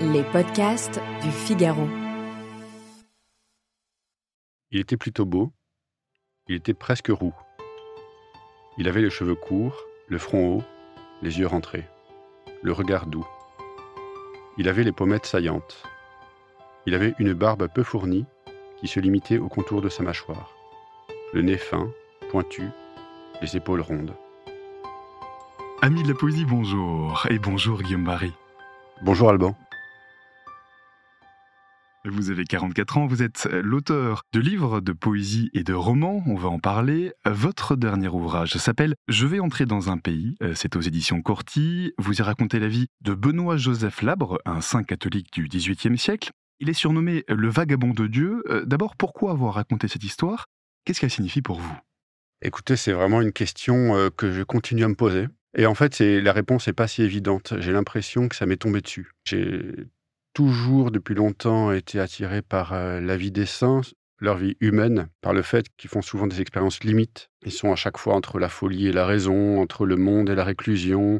Les podcasts du Figaro. Il était plutôt beau, il était presque roux. Il avait les cheveux courts, le front haut, les yeux rentrés, le regard doux. Il avait les pommettes saillantes. Il avait une barbe peu fournie qui se limitait au contour de sa mâchoire, le nez fin, pointu, les épaules rondes. Amis de la poésie, bonjour. Et bonjour Guillaume Barry. Bonjour Alban. Vous avez 44 ans, vous êtes l'auteur de livres de poésie et de romans, on va en parler. Votre dernier ouvrage s'appelle Je vais entrer dans un pays, euh, c'est aux éditions Corti. Vous y racontez la vie de Benoît-Joseph Labre, un saint catholique du XVIIIe siècle. Il est surnommé le vagabond de Dieu. Euh, d'abord, pourquoi avoir raconté cette histoire? Qu'est-ce qu'elle signifie pour vous? Écoutez, c'est vraiment une question euh, que je continue à me poser. Et en fait, la réponse n'est pas si évidente. J'ai l'impression que ça m'est tombé dessus. Toujours, depuis longtemps, été attiré par euh, la vie des saints, leur vie humaine, par le fait qu'ils font souvent des expériences limites. Ils sont à chaque fois entre la folie et la raison, entre le monde et la réclusion,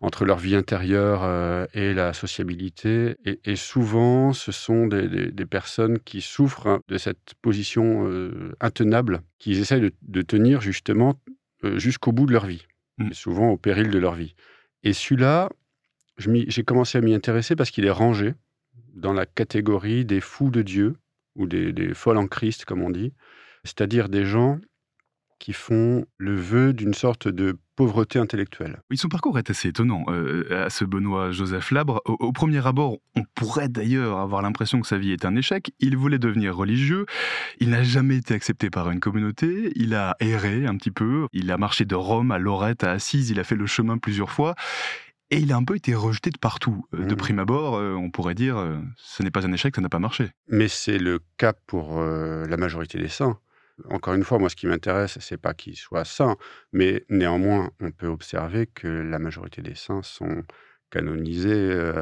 entre leur vie intérieure euh, et la sociabilité. Et, souvent, ce sont des, personnes qui souffrent hein, de cette position euh, intenable, qu'ils essayent de, tenir justement jusqu'au bout de leur vie, mmh. souvent au péril de leur vie. Et celui-là, j'ai commencé à m'y intéresser parce qu'il est rangé dans la catégorie des fous de Dieu, ou des, folles en Christ, comme on dit, c'est-à-dire des gens qui font le vœu d'une sorte de pauvreté intellectuelle. Oui, son parcours est assez étonnant. Euh, à ce Benoît Joseph Labre, au, premier abord, on pourrait d'ailleurs avoir l'impression que sa vie est un échec. Il voulait devenir religieux, il n'a jamais été accepté par une communauté, il a erré un petit peu, il a marché de Rome à Lorette à Assise, il a fait le chemin plusieurs fois, et il a un peu été rejeté de partout. Euh, de mmh. prime abord, euh, on pourrait dire, euh, ce n'est pas un échec, ça n'a pas marché. Mais c'est le cas pour la majorité des saints. Encore une fois, moi, ce qui m'intéresse, c'est pas qu'ils soient saints, mais néanmoins, on peut observer que la majorité des saints sont canonisés,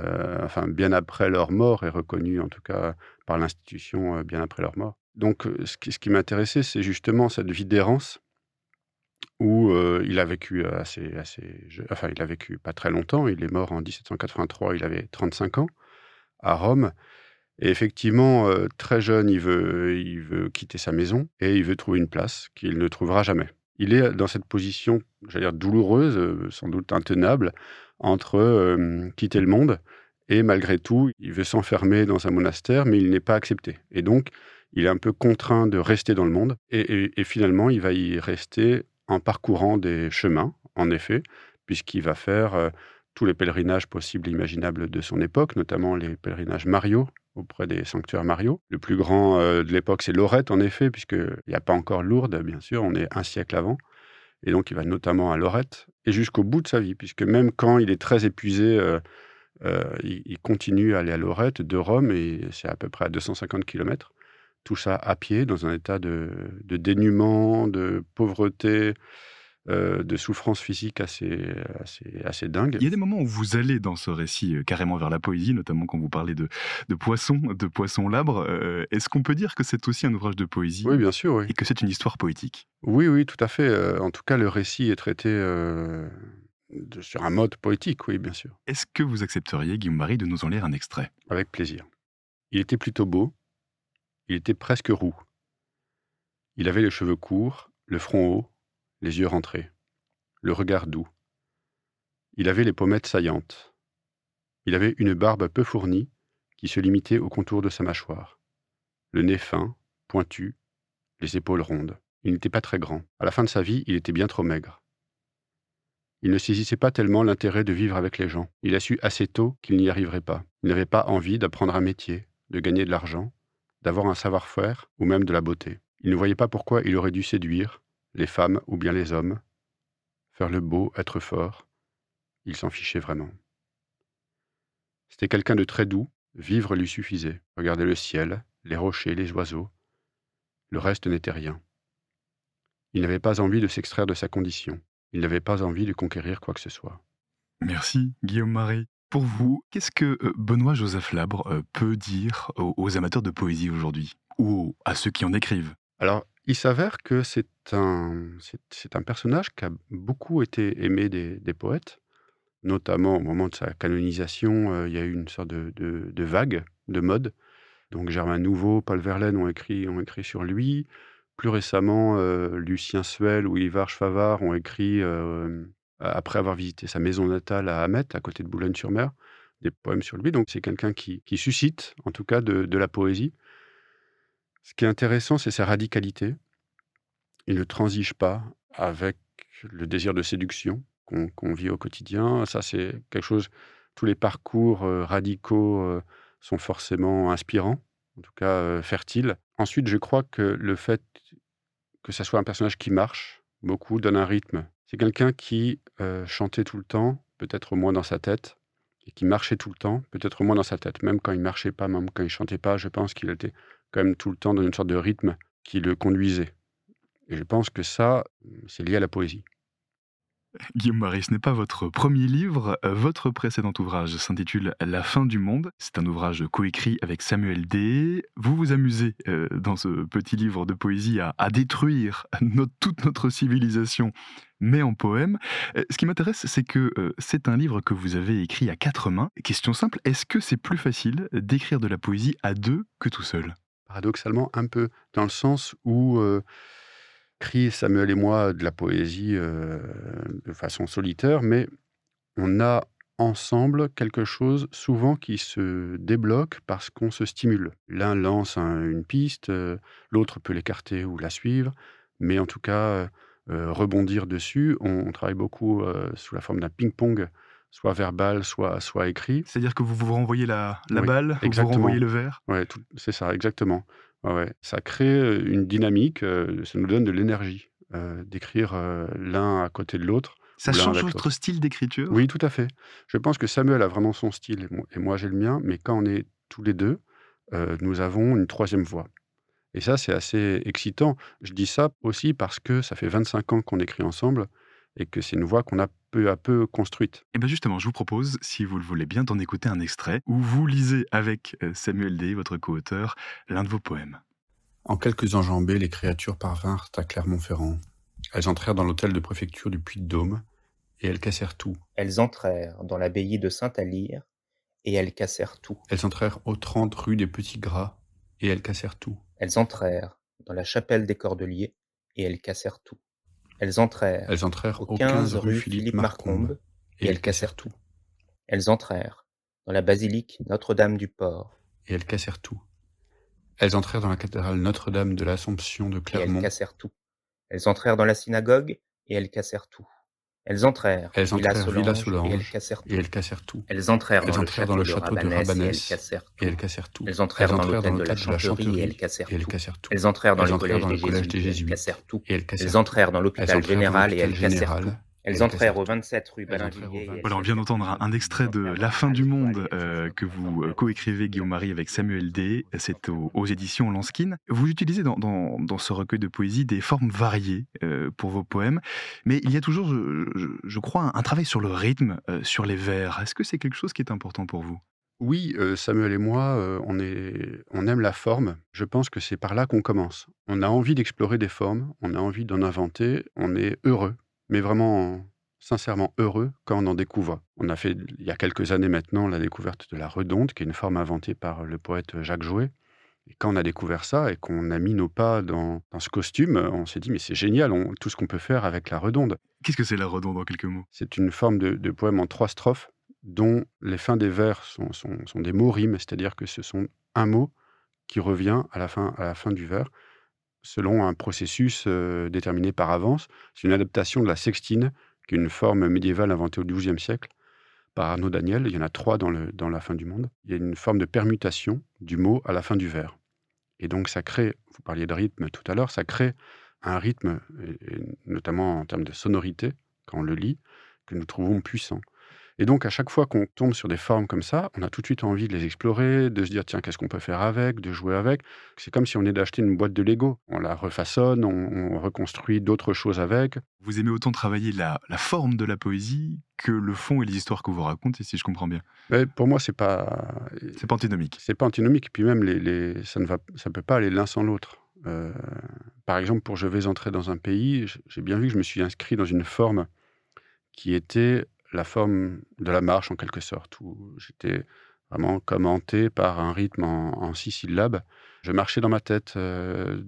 enfin, bien après leur mort et reconnus, en tout cas, par l'institution bien après leur mort. Donc, ce qui, ce qui m'intéressait, c'est justement cette vie d'errance où il a vécu assez, assez, enfin il a vécu pas très longtemps. Il est mort en 1783. Il avait 35 ans à Rome. Et effectivement, très jeune, il veut, il veut quitter sa maison et il veut trouver une place qu'il ne trouvera jamais. Il est dans cette position, j'allais dire douloureuse, sans doute intenable, entre quitter le monde et malgré tout, il veut s'enfermer dans un monastère, mais il n'est pas accepté. Et donc, il est un peu contraint de rester dans le monde. et finalement, il va y rester en parcourant des chemins, en effet, puisqu'il va faire euh, tous les pèlerinages possibles et imaginables de son époque, notamment les pèlerinages Mario auprès des sanctuaires Mario. Le plus grand euh, de l'époque, c'est Lorette, en effet, puisqu'il n'y a pas encore Lourdes, bien sûr, on est un siècle avant. Et donc, il va notamment à Lorette, et jusqu'au bout de sa vie, puisque même quand il est très épuisé, euh, il, continue à aller à Lorette de Rome, et c'est à peu près à 250 km tout ça à pied, dans un état de, dénuement, de pauvreté, euh, de souffrance physique assez, assez, assez dingue. Il y a des moments où vous allez dans ce récit euh, carrément vers la poésie, notamment quand vous parlez de, de poissons, de poissons labres. Euh, est-ce qu'on peut dire que c'est aussi un ouvrage de poésie Oui, bien sûr. Oui. Et que c'est une histoire poétique? Oui, oui, tout à fait. en tout cas, le récit est traité sur un mode poétique, oui, bien sûr. Est-ce que vous accepteriez, Guillaume Marie, de nous en lire un extrait? Avec plaisir. Il était plutôt beau, il était presque roux. Il avait les cheveux courts, le front haut, les yeux rentrés, le regard doux. Il avait les pommettes saillantes. Il avait une barbe peu fournie qui se limitait au contour de sa mâchoire, le nez fin, pointu, les épaules rondes. Il n'était pas très grand. À la fin de sa vie, il était bien trop maigre. Il ne saisissait pas tellement l'intérêt de vivre avec les gens. Il a su assez tôt qu'il n'y arriverait pas. Il n'avait pas envie d'apprendre un métier, de gagner de l'argent, d'avoir un savoir-faire ou même de la beauté. Il ne voyait pas pourquoi il aurait dû séduire les femmes ou bien les hommes, faire le beau, être fort. Il s'en fichait vraiment. C'était quelqu'un de très doux, vivre lui suffisait. Regarder le ciel, les rochers, les oiseaux. Le reste n'était rien. Il n'avait pas envie de s'extraire de sa condition. Il n'avait pas envie de conquérir quoi que ce soit. Merci, Guillaume Marie. Pour vous, qu'est-ce que euh, Benoît-Joseph Labre euh, peut dire aux, amateurs de poésie aujourd'hui ou à ceux qui en écrivent? Alors, il s'avère que c'est un, c'est, un personnage qui a beaucoup été aimé des, poètes, notamment au moment de sa canonisation, euh, il y a eu une sorte de, de- de vague, de mode. Donc Germain Nouveau, Paul Verlaine ont écrit, ont écrit sur lui. Plus récemment, Lucien Suel ou Ivar Favard ont écrit, après avoir visité sa maison natale à Hamet, à côté de Boulogne-sur-Mer, des poèmes sur lui. Donc c'est quelqu'un qui, suscite, en tout cas, de, la poésie. Ce qui est intéressant, c'est sa radicalité. Il ne transige pas avec le désir de séduction qu'on qu'on vit au quotidien. Ça, c'est quelque chose. Tous les parcours euh, radicaux euh, sont forcément inspirants, en tout cas euh, fertiles. Ensuite, je crois que le fait que ça soit un personnage qui marche beaucoup, donne un rythme. C'est quelqu'un qui euh, chantait tout le temps, peut-être moins dans sa tête, et qui marchait tout le temps, peut-être moins dans sa tête. Même quand il marchait pas, même quand il chantait pas, je pense qu'il était quand même tout le temps dans une sorte de rythme qui le conduisait. Et je pense que ça, c'est lié à la poésie. Guillaume Marie, ce n'est pas votre premier livre. Euh, Votre précédent ouvrage s'intitule La fin du monde. C'est un ouvrage coécrit avec Samuel D. Vous vous amusez euh, dans ce petit livre de poésie à, détruire toute notre civilisation, mais en poème. Euh, Ce qui m'intéresse, c'est que c'est un livre que vous avez écrit à quatre mains. Question simple, est-ce que c'est plus facile d'écrire de la poésie à deux que tout seul? Paradoxalement, un peu, dans le sens où écrit Samuel et moi de la poésie euh, de façon solitaire, mais on a ensemble quelque chose souvent qui se débloque parce qu'on se stimule. L'un lance un- une piste, euh, l'autre peut l'écarter ou la suivre, mais en tout cas, euh, rebondir dessus. On, on travaille beaucoup sous la forme d'un ping-pong, soit verbal, soit, soit écrit. C'est-à-dire que vous vous renvoyez la, la Oui, balle, vous vous exactement. renvoyez le verre? Tout- c'est ça, exactement. Ouais. Ça crée une dynamique, euh, ça nous donne de l'énergie euh, d'écrire euh, l'un à côté de l'autre. Ça change votre style d'écriture? Oui, tout à fait. Je pense que Samuel a vraiment son style et moi, moi j'ai le mien, mais quand on est tous les deux, nous avons une troisième voix. Et ça, c'est assez excitant. Je dis ça aussi parce que ça fait 25 ans qu'on écrit ensemble et que c'est une voix qu'on a peu à peu construite. Et bien justement, je vous propose, si vous le voulez bien, d'en écouter un extrait où vous lisez avec euh, Samuel Day, votre co-auteur, l'un de vos poèmes. En quelques enjambées, les créatures parvinrent à Clermont-Ferrand. Elles entrèrent dans l'hôtel de préfecture du Puy-de-Dôme et elles cassèrent tout. Elles entrèrent dans l'abbaye de Saint-Alyre, et elles cassèrent tout. Elles entrèrent aux 30 rue des Petits Gras et elles cassèrent tout. Elles entrèrent dans la chapelle des Cordeliers, et elles cassèrent tout. Elles entrèrent Elles entrèrent au aux 15 15 rue Philippe Marcombe et elles cassèrent tout. Elles entrèrent dans la basilique Notre-Dame-du-Port, et elles cassèrent tout. Elles entrèrent dans la cathédrale Notre-Dame de l'Assomption de et elles Clermont. cassèrent tout. Elles entrèrent dans la synagogue, et elles cassèrent tout. Elles entrèrent Elles entrèrent Villa Solange, et elles cassèrent tout. Elles cassèrent tout. Elles entrèrent Elles dans le entrèrent château dans le de château de Rabanès, et elles Rabanès, cassèrent tout. Et elles cassèrent tout. Elles entrèrent dans l'hôtel de la l'hôtel de la Chanterie, et elles cassèrent tout. Elles entrèrent dans le collège des le Jésuites, et elles cassèrent tout. Elles entrèrent dans l'hôpital général, et elles cassèrent tout. Elles entrèrent au 27 rue Balinvilliers. et 20. elles Voilà, on vient d'entendre un, extrait de La fin du monde euh, que vous coécrivez, Guillaume Marie, avec Samuel Day. C'est aux, aux éditions Lanskin. Vous utilisez dans, dans- dans ce recueil de poésie des formes variées euh, pour vos poèmes, mais il y a toujours, je, je- je crois, un, un travail sur le rythme, euh, sur les vers. Est-ce que c'est quelque chose qui est important pour vous? Oui, euh, Samuel et moi, euh, on, est, on aime la forme. Je pense que c'est par là qu'on commence. On a envie d'explorer des formes, on a envie d'en inventer, on est heureux, mais vraiment sincèrement heureux quand on en découvre. On a fait, il y a quelques années maintenant, la découverte de la redonde, qui est une forme inventée par le poète Jacques Jouet. Et quand on a découvert ça et qu'on a mis nos pas dans, dans ce costume, on s'est dit, mais c'est génial, on- tout ce qu'on peut faire avec la redonde. Qu'est-ce que c'est la redonde en quelques mots? C'est une forme de, de poème en trois strophes dont les fins des vers sont, sont- sont des mots rimes, c'est-à-dire que ce sont un mot qui revient à la fin, à la fin du vers selon un processus euh, déterminé par avance. C'est une adaptation de la sextine, qui est une forme médiévale inventée au XIIe siècle par Arnaud Daniel. Il y en a trois dans, la fin du monde. Il y a une forme de permutation du mot à la fin du vers. Et donc ça crée, vous parliez de rythme tout à l'heure, ça crée un rythme, notamment en termes de sonorité, quand on le lit, que nous trouvons puissant. Et donc, à chaque fois qu'on tombe sur des formes comme ça, on a tout de suite envie de les explorer, de se dire, tiens, qu'est-ce qu'on peut faire avec, de jouer avec. C'est comme si on est d'acheter une boîte de Lego. On la refaçonne, on, on reconstruit d'autres choses avec. Vous aimez autant travailler la, la forme de la poésie que le fond et les histoires que vous racontez, si je comprends bien. Mais pour moi, c'est pas, C'est pas antinomique. c'est pas antinomique. Et puis même, les, les- ça ne va, ça peut pas aller l'un sans l'autre. Euh, par exemple, pour Je vais entrer dans un pays, j'ai bien vu que je me suis inscrit dans une forme qui était la forme de la marche en quelque sorte, où j'étais vraiment commenté par un rythme en, six syllabes. Je marchais dans ma tête euh,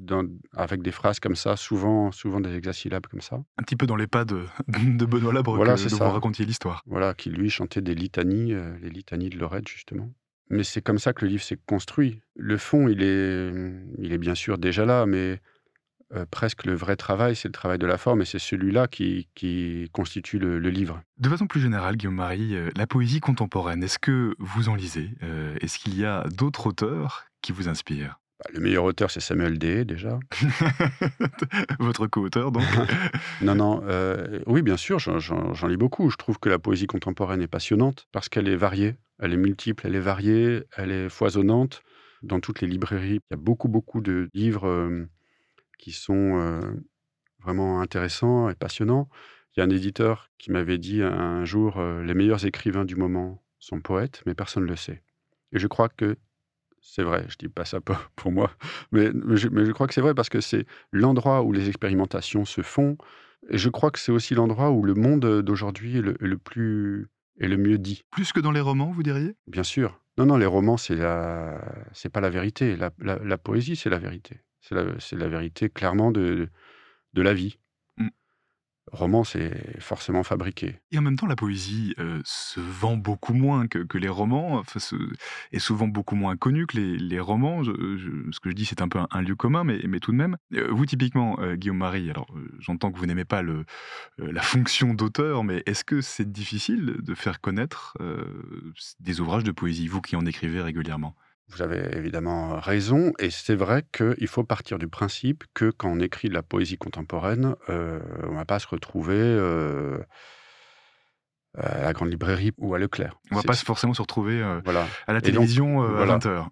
avec des phrases comme ça, souvent, souvent des hexasyllabes comme ça. Un petit peu dans les pas de, de Benoît Labre voilà, que vous racontiez l'histoire. Voilà, qui lui chantait des litanies, euh, les litanies de Lorette justement. Mais c'est comme ça que le livre s'est construit. Le fond, il est, il est bien sûr déjà là, mais euh, presque le vrai travail, c'est le travail de la forme, et c'est celui-là qui, constitue le, livre. De façon plus générale, Guillaume Marie, euh, la poésie contemporaine, est-ce que vous en lisez? Euh, Est-ce qu'il y a d'autres auteurs qui vous inspirent? Bah, Le meilleur auteur, c'est Samuel Day, déjà. Votre co-auteur, donc? Non, non. oui, bien sûr, j'en lis beaucoup. Je trouve que la poésie contemporaine est passionnante parce qu'elle est variée, elle est multiple, elle est variée, elle est foisonnante. Dans toutes les librairies, il y a beaucoup, beaucoup de livres qui sont vraiment intéressants et passionnants. Il y a un éditeur qui m'avait dit un jour les meilleurs écrivains du moment sont poètes, mais personne ne le sait. Et je crois que c'est vrai, je dis pas ça pour moi, mais, je, crois que c'est vrai parce que c'est l'endroit où les expérimentations se font. Et je crois que c'est aussi l'endroit où le monde d'aujourd'hui est le, plus est le mieux dit. Plus que dans les romans, vous diriez? Bien sûr. Non, non, les romans, c'est la, c'est pas la vérité. la poésie, c'est la vérité. C'est la, la vérité clairement de, de la vie. Mmh. Roman, c'est forcément fabriqué. Et en même temps, la poésie euh, se vend beaucoup moins que, que les romans, enfin, est souvent beaucoup moins connue que les, les romans. ce que je dis, c'est un peu un, lieu commun, mais, mais, tout de même. Euh, vous, typiquement, euh, Guillaume Marie, alors j'entends que vous n'aimez pas le, la fonction d'auteur, mais est-ce que c'est difficile de faire connaître des ouvrages de poésie, vous qui en écrivez régulièrement? Vous avez évidemment raison, et c'est vrai qu'il faut partir du principe que quand on écrit de la poésie contemporaine, euh, on ne va pas se retrouver euh, à la grande librairie ou à Leclerc. On ne va pas forcément se retrouver euh, à la télévision à 20h.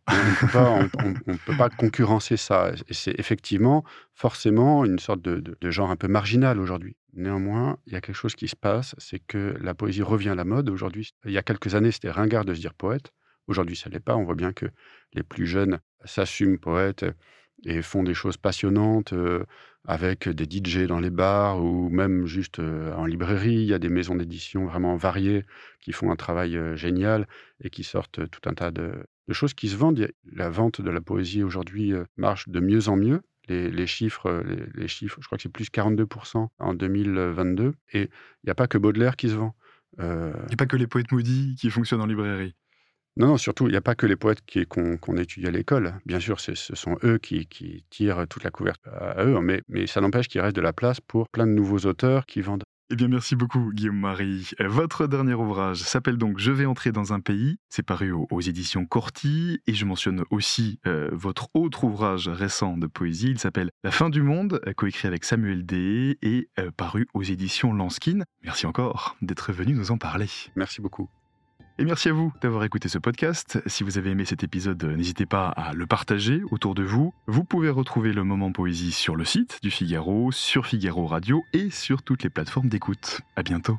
on ne peut pas concurrencer ça. Et c'est effectivement forcément une sorte de, de genre un peu marginal aujourd'hui. Néanmoins, il y a quelque chose qui se passe, c'est que la poésie revient à la mode. Aujourd'hui, il y a quelques années, c'était ringard de se dire poète. Aujourd'hui, ça ne l'est pas. On voit bien que les plus jeunes s'assument poètes et font des choses passionnantes avec des DJ dans les bars ou même juste en librairie. Il y a des maisons d'édition vraiment variées qui font un travail génial et qui sortent tout un tas de, choses qui se vendent. La vente de la poésie aujourd'hui marche de mieux en mieux. Les, chiffres, les, chiffres, je crois que c'est plus 42% en 2022. Et il n'y a pas que Baudelaire qui se vend. Il n'y a pas que les poètes maudits qui fonctionnent en librairie. Non, non, surtout, il n'y a pas que les poètes qu'on étudie à l'école. Bien sûr, ce sont eux qui, tirent toute la couverture à eux, mais, mais ça n'empêche qu'il reste de la place pour plein de nouveaux auteurs qui vendent. Eh bien, merci beaucoup, Guillaume Marie. Votre dernier ouvrage s'appelle donc Je vais entrer dans un pays. C'est paru aux, éditions Corti. Et je mentionne aussi euh, votre autre ouvrage récent de poésie. Il s'appelle La fin du monde, coécrit avec Samuel D. et euh, paru aux éditions Lanskin. Merci encore d'être venu nous en parler. Merci beaucoup. Et merci à vous d'avoir écouté ce podcast. Si vous avez aimé cet épisode, n'hésitez pas à le partager autour de vous. Vous pouvez retrouver le moment poésie sur le site du Figaro, sur Figaro Radio et sur toutes les plateformes d'écoute. À bientôt.